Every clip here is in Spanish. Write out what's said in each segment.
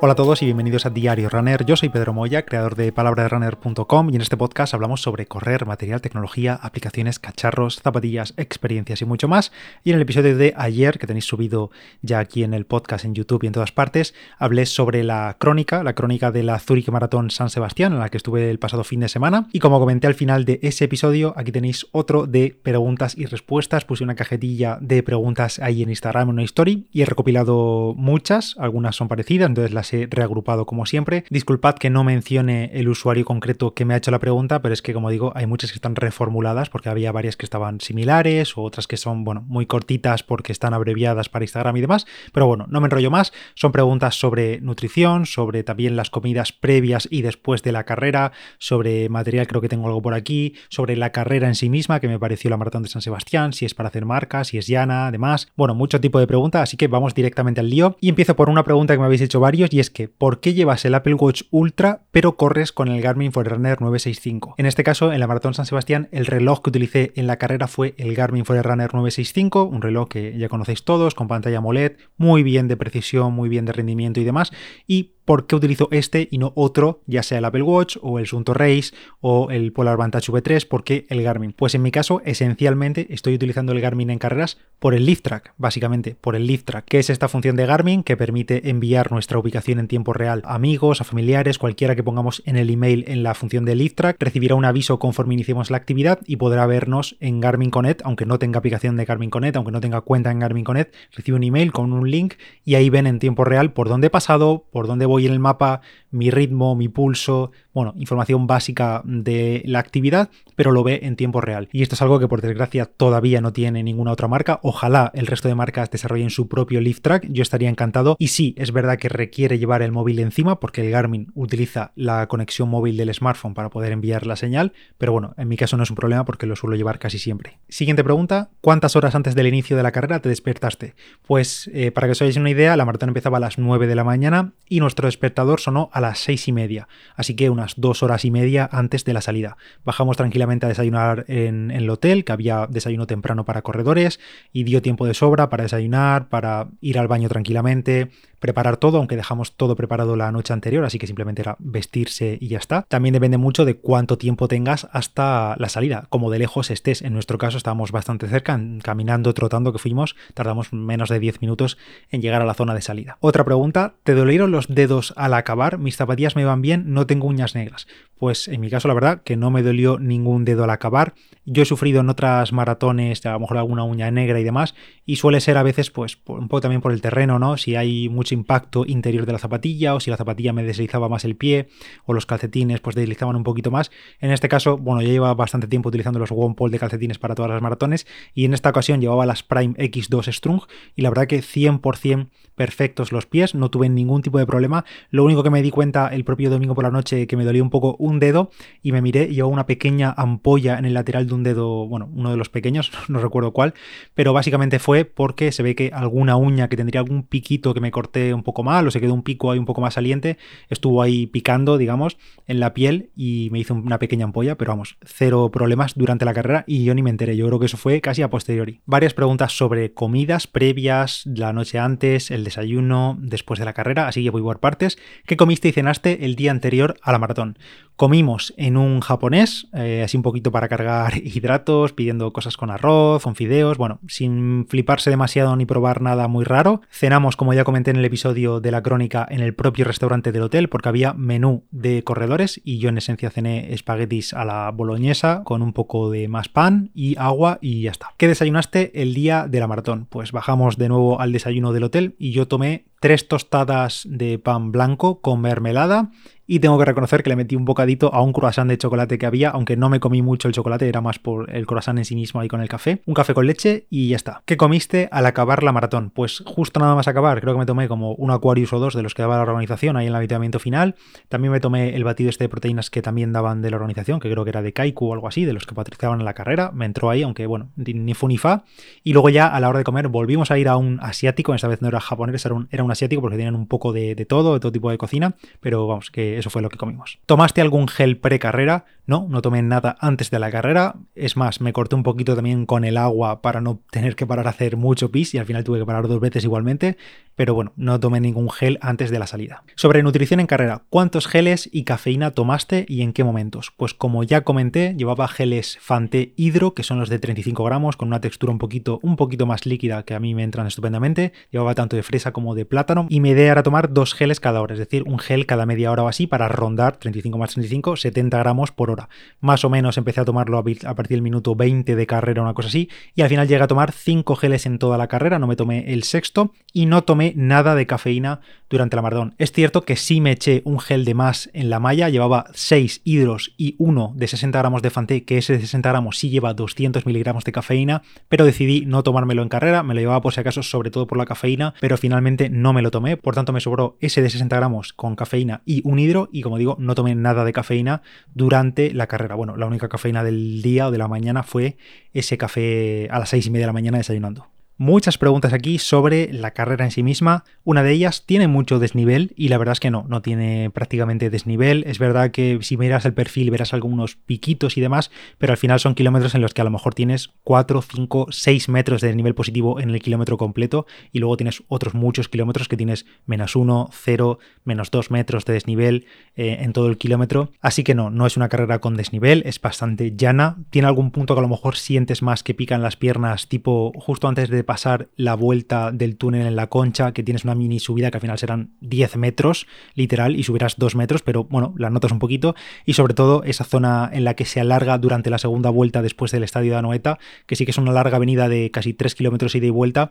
Hola a todos y bienvenidos a Diario Runner. Yo soy Pedro Moya, creador de palabraderunner.com y en este podcast hablamos sobre correr, material, tecnología, aplicaciones, cacharros, zapatillas, experiencias y mucho más. Y en el episodio de ayer, que tenéis subido ya aquí en el podcast, en YouTube y en todas partes, hablé sobre la crónica, la crónica de la Zurich Maratón San Sebastián, en la que estuve el pasado fin de semana. Y como comenté al final de ese episodio, aquí tenéis otro de preguntas y respuestas. Puse una cajetilla de preguntas ahí en Instagram, en una story, y he recopilado muchas, algunas son parecidas, entonces las he reagrupado como siempre. Disculpad que no mencione el usuario concreto que me ha hecho la pregunta, pero es que como digo, hay muchas que están reformuladas porque había varias que estaban similares o otras que son, bueno, muy cortitas porque están abreviadas para Instagram y demás. Pero bueno, no me enrollo más. Son preguntas sobre nutrición, sobre también las comidas previas y después de la carrera, sobre material, creo que tengo algo por aquí, sobre la carrera en sí misma, que me pareció la maratón de San Sebastián, si es para hacer marcas, si es llana, además. Bueno, mucho tipo de preguntas, así que vamos directamente al lío. Y empiezo por una pregunta que me habéis hecho varios y es que ¿por qué llevas el Apple Watch Ultra pero corres con el Garmin Forerunner 965? En este caso, en la Maratón San Sebastián, el reloj que utilicé en la carrera fue el Garmin Forerunner 965, un reloj que ya conocéis todos, con pantalla AMOLED, muy bien de precisión, muy bien de rendimiento y demás, y por qué utilizo este y no otro, ya sea el Apple Watch o el Sunto Race o el Polar Vantage V3, ¿por qué el Garmin? Pues en mi caso, esencialmente estoy utilizando el Garmin en carreras por el Lift Track, básicamente, por el Lift Track, que es esta función de Garmin que permite enviar nuestra ubicación en tiempo real a amigos, a familiares, cualquiera que pongamos en el email en la función de Lift Track, recibirá un aviso conforme iniciemos la actividad y podrá vernos en Garmin Connect, aunque no tenga aplicación de Garmin Connect, aunque no tenga cuenta en Garmin Connect, recibe un email con un link y ahí ven en tiempo real por dónde he pasado, por dónde voy en el mapa, mi ritmo, mi pulso, bueno, información básica de la actividad, pero lo ve en tiempo real. Y esto es algo que por desgracia todavía no tiene ninguna otra marca. Ojalá el resto de marcas desarrollen su propio Lift Track, yo estaría encantado. Y sí, es verdad que requiere llevar el móvil encima porque el Garmin utiliza la conexión móvil del smartphone para poder enviar la señal, pero bueno, en mi caso no es un problema porque lo suelo llevar casi siempre. Siguiente pregunta, ¿cuántas horas antes del inicio de la carrera te despertaste? Pues eh, para que os hagáis una idea, la maratón empezaba a las 9 de la mañana y nuestro despertador sonó a las 6 y media, así que unas dos horas y media antes de la salida. Bajamos tranquilamente a desayunar en, en el hotel, que había desayuno temprano para corredores, y dio tiempo de sobra para desayunar, para ir al baño tranquilamente, preparar todo, aunque dejamos todo preparado la noche anterior, así que simplemente era vestirse y ya está. También depende mucho de cuánto tiempo tengas hasta la salida, como de lejos estés. En nuestro caso estábamos bastante cerca, caminando, trotando que fuimos, tardamos menos de 10 minutos en llegar a la zona de salida. Otra pregunta, ¿te dolieron los dedos al acabar? Mis zapatillas me van bien, no tengo uñas negras. Pues en mi caso la verdad que no me dolió ningún dedo al acabar. Yo he sufrido en otras maratones, a lo mejor alguna uña negra y demás, y suele ser a veces pues un poco también por el terreno, ¿no? Si hay mucho impacto interior de la zapatilla o si la zapatilla me deslizaba más el pie o los calcetines pues deslizaban un poquito más. En este caso, bueno, yo llevaba bastante tiempo utilizando los One de calcetines para todas las maratones y en esta ocasión llevaba las Prime X2 Strung y la verdad que 100% perfectos los pies, no tuve ningún tipo de problema. Lo único que me di cuenta el propio domingo por la noche que me dolía un poco un dedo y me miré y llevaba una pequeña ampolla en el lateral de un dedo, bueno, uno de los pequeños, no recuerdo cuál, pero básicamente fue porque se ve que alguna uña que tendría algún piquito que me corté un poco mal o se quedó un pico ahí un poco más saliente, estuvo ahí picando, digamos, en la piel y me hizo una pequeña ampolla, pero vamos, cero problemas durante la carrera y yo ni me enteré, yo creo que eso fue casi a posteriori. Varias preguntas sobre comidas previas, la noche antes, el desayuno después de la carrera, así que voy por partes. ¿Qué comiste y cenaste el día anterior a la maratón? Comimos en un japonés, eh, así un poquito para cargar hidratos, pidiendo cosas con arroz, con fideos, bueno, sin fliparse demasiado ni probar nada muy raro. Cenamos, como ya comenté en el episodio de la crónica, en el propio restaurante del hotel, porque había menú de corredores y yo en esencia cené espaguetis a la boloñesa con un poco de más pan y agua y ya está. ¿Qué desayunaste el día de la maratón? Pues bajamos de nuevo al desayuno del hotel y yo tomé tres tostadas de pan blanco con mermelada y tengo que reconocer que le metí un bocadito a un croissant de chocolate que había, aunque no me comí mucho el chocolate, era más por el croissant en sí mismo ahí con el café. Un café con leche y ya está. ¿Qué comiste al acabar la maratón? Pues justo nada más acabar, creo que me tomé como un Aquarius o dos de los que daba la organización ahí en el habitamiento final. También me tomé el batido este de proteínas que también daban de la organización, que creo que era de Kaiku o algo así, de los que patrocinaban en la carrera. Me entró ahí, aunque bueno, ni fu ni fa. Y luego ya a la hora de comer volvimos a ir a un asiático, esta vez no era japonés, era un, era un asiático porque tenían un poco de, todo, de todo tipo de cocina, pero vamos, que eso fue lo que comimos. ¿Tomaste algún gel pre-carrera? No, no tomé nada antes de la carrera. Es más, me corté un poquito también con el agua para no tener que parar a hacer mucho pis y al final tuve que parar dos veces igualmente. Pero bueno, no tomé ningún gel antes de la salida. Sobre nutrición en carrera, ¿cuántos geles y cafeína tomaste y en qué momentos? Pues como ya comenté, llevaba geles Fante Hidro, que son los de 35 gramos, con una textura un poquito, un poquito más líquida que a mí me entran estupendamente. Llevaba tanto de fresa como de plátano y mi idea era tomar dos geles cada hora, es decir, un gel cada media hora o así para rondar 35 más 35, 70 gramos por hora. Más o menos empecé a tomarlo a partir del minuto 20 de carrera, una cosa así, y al final llegué a tomar 5 geles en toda la carrera, no me tomé el sexto y no tomé nada de cafeína durante la maratón. Es cierto que sí me eché un gel de más en la malla, llevaba 6 hidros y uno de 60 gramos de Fanté, que ese de 60 gramos sí lleva 200 miligramos de cafeína, pero decidí no tomármelo en carrera, me lo llevaba por si acaso sobre todo por la cafeína, pero finalmente no me lo tomé, por tanto me sobró ese de 60 gramos con cafeína y un hidro y como digo, no tomé nada de cafeína durante la carrera. Bueno, la única cafeína del día o de la mañana fue ese café a las 6 y media de la mañana desayunando muchas preguntas aquí sobre la carrera en sí misma. Una de ellas tiene mucho desnivel y la verdad es que no, no tiene prácticamente desnivel. Es verdad que si miras el perfil verás algunos piquitos y demás, pero al final son kilómetros en los que a lo mejor tienes 4, 5, 6 metros de desnivel positivo en el kilómetro completo y luego tienes otros muchos kilómetros que tienes menos 1, 0, menos 2 metros de desnivel eh, en todo el kilómetro. Así que no, no es una carrera con desnivel, es bastante llana. Tiene algún punto que a lo mejor sientes más que pican las piernas, tipo justo antes de pasar la vuelta del túnel en la concha, que tienes una mini subida que al final serán 10 metros, literal, y subirás 2 metros, pero bueno, la notas un poquito. Y sobre todo esa zona en la que se alarga durante la segunda vuelta después del estadio de Anoeta, que sí que es una larga avenida de casi 3 kilómetros ida y vuelta,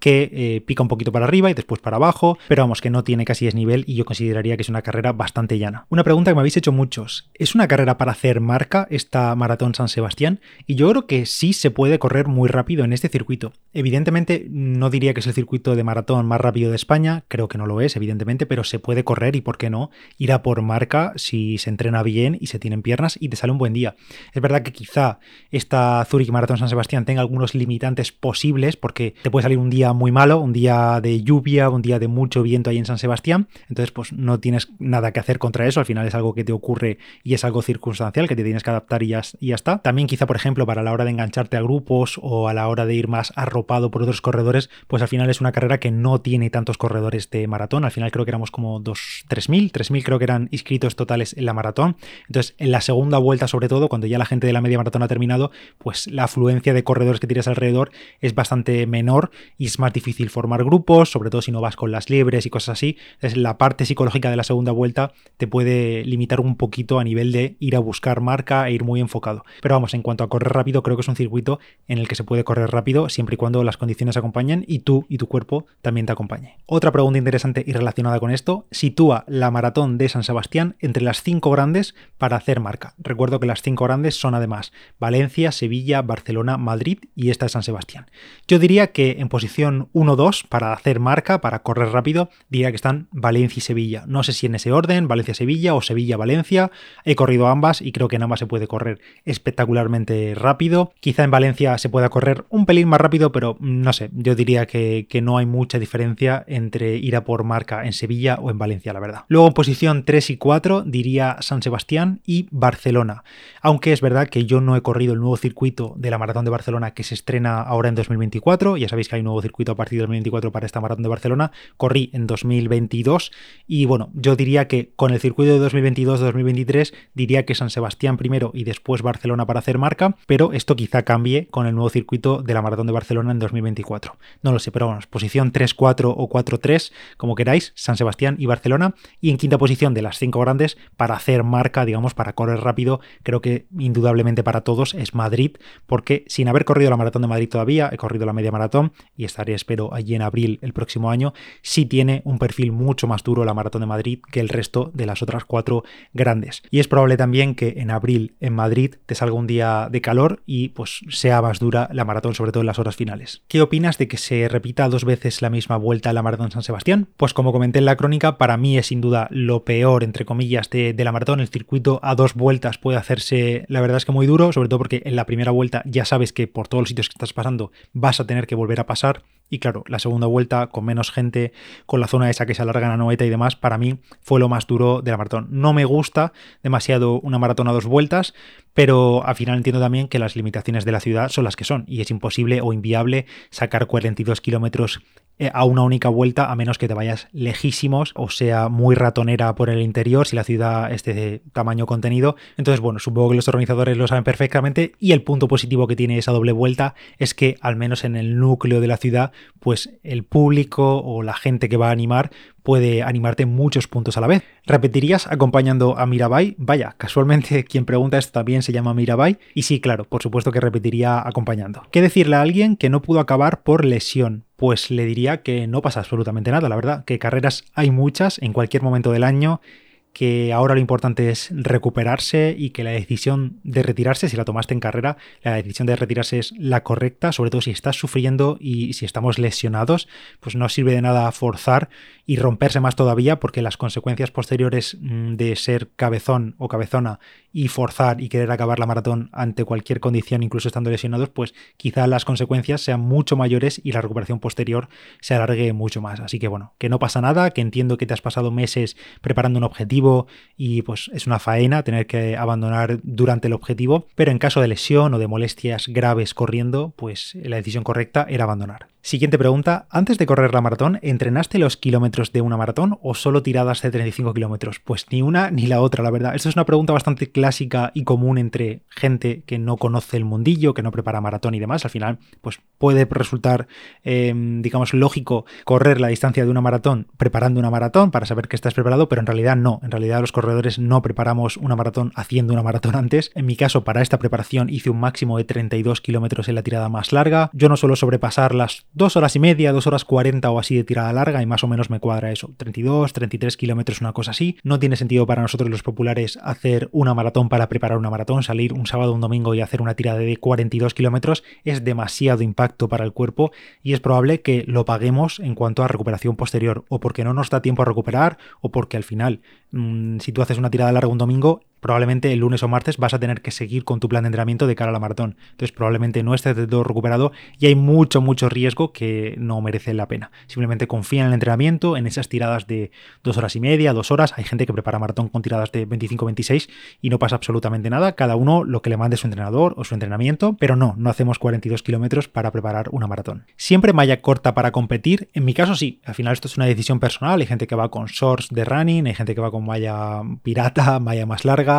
que eh, pica un poquito para arriba y después para abajo, pero vamos, que no tiene casi desnivel y yo consideraría que es una carrera bastante llana. Una pregunta que me habéis hecho muchos, ¿es una carrera para hacer marca esta Maratón San Sebastián? Y yo creo que sí se puede correr muy rápido en este circuito. Evidentemente no diría que es el circuito de maratón más rápido de España, creo que no lo es, evidentemente, pero se puede correr y por qué no ir a por marca si se entrena bien y se tienen piernas y te sale un buen día. Es verdad que quizá esta Zurich Maratón San Sebastián tenga algunos limitantes posibles porque te puede salir un día muy malo, un día de lluvia, un día de mucho viento ahí en San Sebastián, entonces pues no tienes nada que hacer contra eso, al final es algo que te ocurre y es algo circunstancial que te tienes que adaptar y ya, está. También quizá, por ejemplo, para la hora de engancharte a grupos o a la hora de ir más arropado por otros corredores, pues al final es una carrera que no tiene tantos corredores de maratón, al final creo que éramos como 3.000, 3.000 creo que eran inscritos totales en la maratón, entonces en la segunda vuelta sobre todo, cuando ya la gente de la media maratón ha terminado, pues la afluencia de corredores que tienes alrededor es bastante menor y es más difícil formar grupos, sobre todo si no vas con las liebres y cosas así. Es la parte psicológica de la segunda vuelta te puede limitar un poquito a nivel de ir a buscar marca e ir muy enfocado. Pero vamos, en cuanto a correr rápido, creo que es un circuito en el que se puede correr rápido siempre y cuando las condiciones acompañen y tú y tu cuerpo también te acompañe. Otra pregunta interesante y relacionada con esto, sitúa la maratón de San Sebastián entre las cinco grandes para hacer marca. Recuerdo que las cinco grandes son además Valencia, Sevilla, Barcelona, Madrid y esta es San Sebastián. Yo diría que en posición 1-2 para hacer marca, para correr rápido, diría que están Valencia y Sevilla. No sé si en ese orden, Valencia-Sevilla o Sevilla-Valencia. He corrido ambas y creo que en ambas se puede correr espectacularmente rápido. Quizá en Valencia se pueda correr un pelín más rápido, pero no sé, yo diría que, que no hay mucha diferencia entre ir a por marca en Sevilla o en Valencia, la verdad. Luego en posición 3 y 4 diría San Sebastián y Barcelona. Aunque es verdad que yo no he corrido el nuevo circuito de la Maratón de Barcelona que se estrena ahora en 2024. Ya sabéis que hay un nuevo circuito a partir de 2024 para esta maratón de Barcelona. Corrí en 2022 y bueno, yo diría que con el circuito de 2022-2023 diría que San Sebastián primero y después Barcelona para hacer marca, pero esto quizá cambie con el nuevo circuito de la maratón de Barcelona en 2024. No lo sé, pero bueno, posición 3-4 o 4-3, como queráis, San Sebastián y Barcelona. Y en quinta posición de las cinco grandes para hacer marca, digamos, para correr rápido, creo que indudablemente para todos es Madrid, porque sin haber corrido la maratón de Madrid todavía, he corrido la media maratón y estaré, espero, allí en abril el próximo año, sí tiene un perfil mucho más duro la Maratón de Madrid que el resto de las otras cuatro grandes. Y es probable también que en abril en Madrid te salga un día de calor y pues sea más dura la maratón, sobre todo en las horas finales. ¿Qué opinas de que se repita dos veces la misma vuelta a la Maratón San Sebastián? Pues como comenté en la crónica, para mí es sin duda lo peor, entre comillas, de, de la maratón. El circuito a dos vueltas puede hacerse, la verdad es que muy duro, sobre todo porque en la primera vuelta ya sabes que por todos los sitios que estás pasando vas a tener que volver a pasar Y claro, la segunda vuelta con menos gente, con la zona esa que se alarga en la noeta y demás, para mí fue lo más duro de la maratón. No me gusta demasiado una maratón a dos vueltas, pero al final entiendo también que las limitaciones de la ciudad son las que son y es imposible o inviable sacar 42 kilómetros a una única vuelta a menos que te vayas lejísimos o sea muy ratonera por el interior si la ciudad es de tamaño contenido. Entonces, bueno, supongo que los organizadores lo saben perfectamente y el punto positivo que tiene esa doble vuelta es que al menos en el núcleo de la ciudad, pues el público o la gente que va a animar puede animarte muchos puntos a la vez. ¿Repetirías acompañando a Mirabai? Vaya, casualmente quien pregunta esto también se llama Mirabai. Y sí, claro, por supuesto que repetiría acompañando. ¿Qué decirle a alguien que no pudo acabar por lesión? Pues le diría que no pasa absolutamente nada, la verdad, que carreras hay muchas en cualquier momento del año que ahora lo importante es recuperarse y que la decisión de retirarse, si la tomaste en carrera, la decisión de retirarse es la correcta, sobre todo si estás sufriendo y si estamos lesionados, pues no sirve de nada forzar y romperse más todavía porque las consecuencias posteriores mm, de ser cabezón o cabezona y forzar y querer acabar la maratón ante cualquier condición, incluso estando lesionados, pues quizá las consecuencias sean mucho mayores y la recuperación posterior se alargue mucho más. Así que bueno, que no pasa nada, que entiendo que te has pasado meses preparando un objetivo, y pues es una faena tener que abandonar durante el objetivo, pero en caso de lesión o de molestias graves corriendo, pues la decisión correcta era abandonar. Siguiente pregunta. Antes de correr la maratón, ¿entrenaste los kilómetros de una maratón o solo tiradas de 35 kilómetros? Pues ni una ni la otra, la verdad. Esta es una pregunta bastante clásica y común entre gente que no conoce el mundillo, que no prepara maratón y demás. Al final, pues puede resultar, em, digamos, lógico correr la distancia de una maratón preparando una maratón para saber que estás preparado, pero en realidad no. En realidad los corredores no preparamos una maratón haciendo una maratón antes. En mi caso, para esta preparación hice un máximo de 32 kilómetros en la tirada más larga. Yo no suelo sobrepasar las dos horas y media, dos horas cuarenta o así de tirada larga y más o menos me cuadra eso. 32, 33 kilómetros, una cosa así. No tiene sentido para nosotros los populares hacer una maratón para preparar una maratón, salir un sábado, un domingo y hacer una tirada de 42 kilómetros es demasiado impacto para el cuerpo y es probable que lo paguemos en cuanto a recuperación posterior o porque no nos da tiempo a recuperar o porque al final mm, si tú haces una tirada larga un domingo probablemente el lunes o martes vas a tener que seguir con tu plan de entrenamiento de cara a la maratón. Entonces probablemente no estés de todo recuperado y hay mucho, mucho riesgo que no merece la pena. Simplemente confía en el entrenamiento, en esas tiradas de dos horas y media, dos horas. Hay gente que prepara maratón con tiradas de 25-26 y no pasa absolutamente nada. Cada uno lo que le mande su entrenador o su entrenamiento, pero no, no hacemos 42 kilómetros para preparar una maratón. Siempre malla corta para competir. En mi caso sí, al final esto es una decisión personal. Hay gente que va con shorts de running, hay gente que va con malla pirata, malla más larga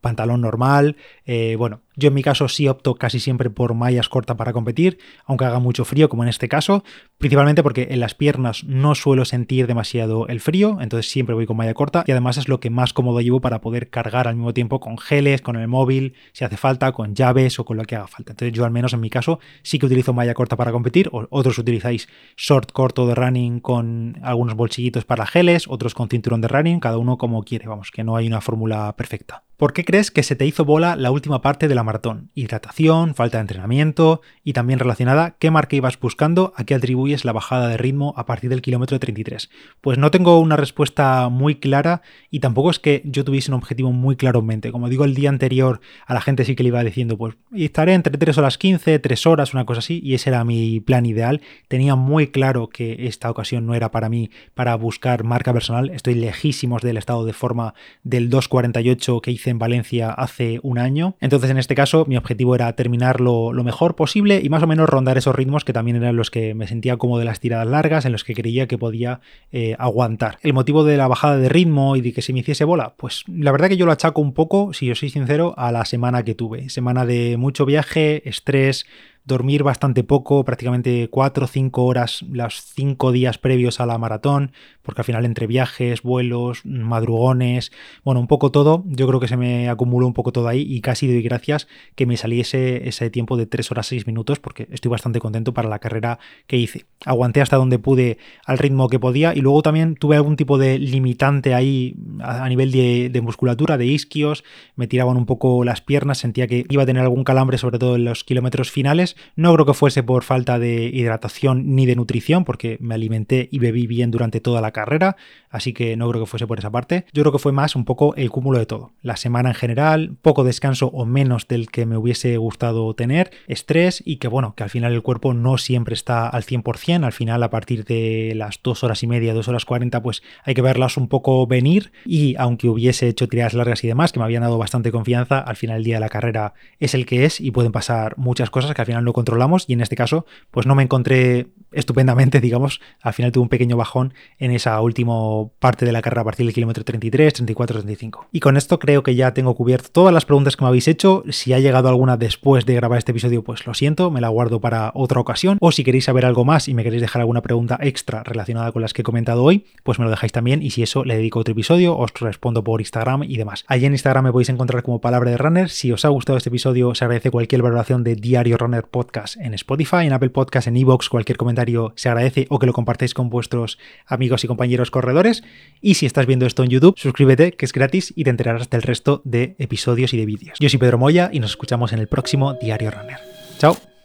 pantalón normal. Eh, bueno, yo en mi caso sí opto casi siempre por mallas cortas para competir, aunque haga mucho frío como en este caso, principalmente porque en las piernas no suelo sentir demasiado el frío, entonces siempre voy con malla corta y además es lo que más cómodo llevo para poder cargar al mismo tiempo con geles, con el móvil, si hace falta, con llaves o con lo que haga falta. Entonces yo al menos en mi caso sí que utilizo malla corta para competir, o otros utilizáis short corto de running con algunos bolsillitos para geles, otros con cinturón de running, cada uno como quiere, vamos, que no hay una fórmula perfecta. ¿Por qué crees que se te hizo bola la última parte de la maratón? Hidratación, falta de entrenamiento y también relacionada, ¿qué marca ibas buscando? ¿A qué atribuyes la bajada de ritmo a partir del kilómetro 33? Pues no tengo una respuesta muy clara y tampoco es que yo tuviese un objetivo muy claro en mente. Como digo, el día anterior a la gente sí que le iba diciendo, pues estaré entre 3 horas 15, 3 horas, una cosa así, y ese era mi plan ideal. Tenía muy claro que esta ocasión no era para mí para buscar marca personal. Estoy lejísimos del estado de forma del 2.48 que hice en Valencia hace un año. Entonces, en este caso, mi objetivo era terminar lo, mejor posible y más o menos rondar esos ritmos que también eran los que me sentía como de las tiradas largas, en los que creía que podía eh, aguantar. El motivo de la bajada de ritmo y de que se me hiciese bola, pues la verdad que yo lo achaco un poco, si yo soy sincero, a la semana que tuve. Semana de mucho viaje, estrés, dormir bastante poco, prácticamente 4 o 5 horas los 5 días previos a la maratón, porque al final entre viajes, vuelos, madrugones, bueno, un poco todo, yo creo que se me acumuló un poco todo ahí y casi doy gracias que me saliese ese tiempo de 3 horas 6 minutos, porque estoy bastante contento para la carrera que hice. Aguanté hasta donde pude al ritmo que podía y luego también tuve algún tipo de limitante ahí a nivel de, de musculatura, de isquios, me tiraban un poco las piernas, sentía que iba a tener algún calambre, sobre todo en los kilómetros finales no creo que fuese por falta de hidratación ni de nutrición, porque me alimenté y bebí bien durante toda la carrera, así que no creo que fuese por esa parte. Yo creo que fue más un poco el cúmulo de todo. la semana en general, poco descanso o menos del que me hubiese gustado tener, estrés y que bueno, que al final el cuerpo no siempre está al 100%, al final a partir de las 2 horas y media, 2 horas 40, pues hay que verlas un poco venir y aunque hubiese hecho tiradas largas y demás, que me habían dado bastante confianza, al final el día de la carrera es el que es y pueden pasar muchas cosas que al final no controlamos y en este caso pues no me encontré estupendamente, digamos, al final tuve un pequeño bajón en esa última parte de la carrera a partir del kilómetro 33, 34, 35. Y con esto creo que ya tengo cubierto todas las preguntas que me habéis hecho. Si ha llegado alguna después de grabar este episodio, pues lo siento, me la guardo para otra ocasión. O si queréis saber algo más y me queréis dejar alguna pregunta extra relacionada con las que he comentado hoy, pues me lo dejáis también y si eso le dedico otro episodio, os respondo por Instagram y demás. Allí en Instagram me podéis encontrar como palabra de runner. Si os ha gustado este episodio, se agradece cualquier valoración de Diario Runner Podcast en Spotify, en Apple Podcast, en Evox, cualquier comentario se agradece o que lo compartáis con vuestros amigos y compañeros corredores. Y si estás viendo esto en YouTube, suscríbete, que es gratis y te enterarás del resto de episodios y de vídeos. Yo soy Pedro Moya y nos escuchamos en el próximo Diario Runner. Chao.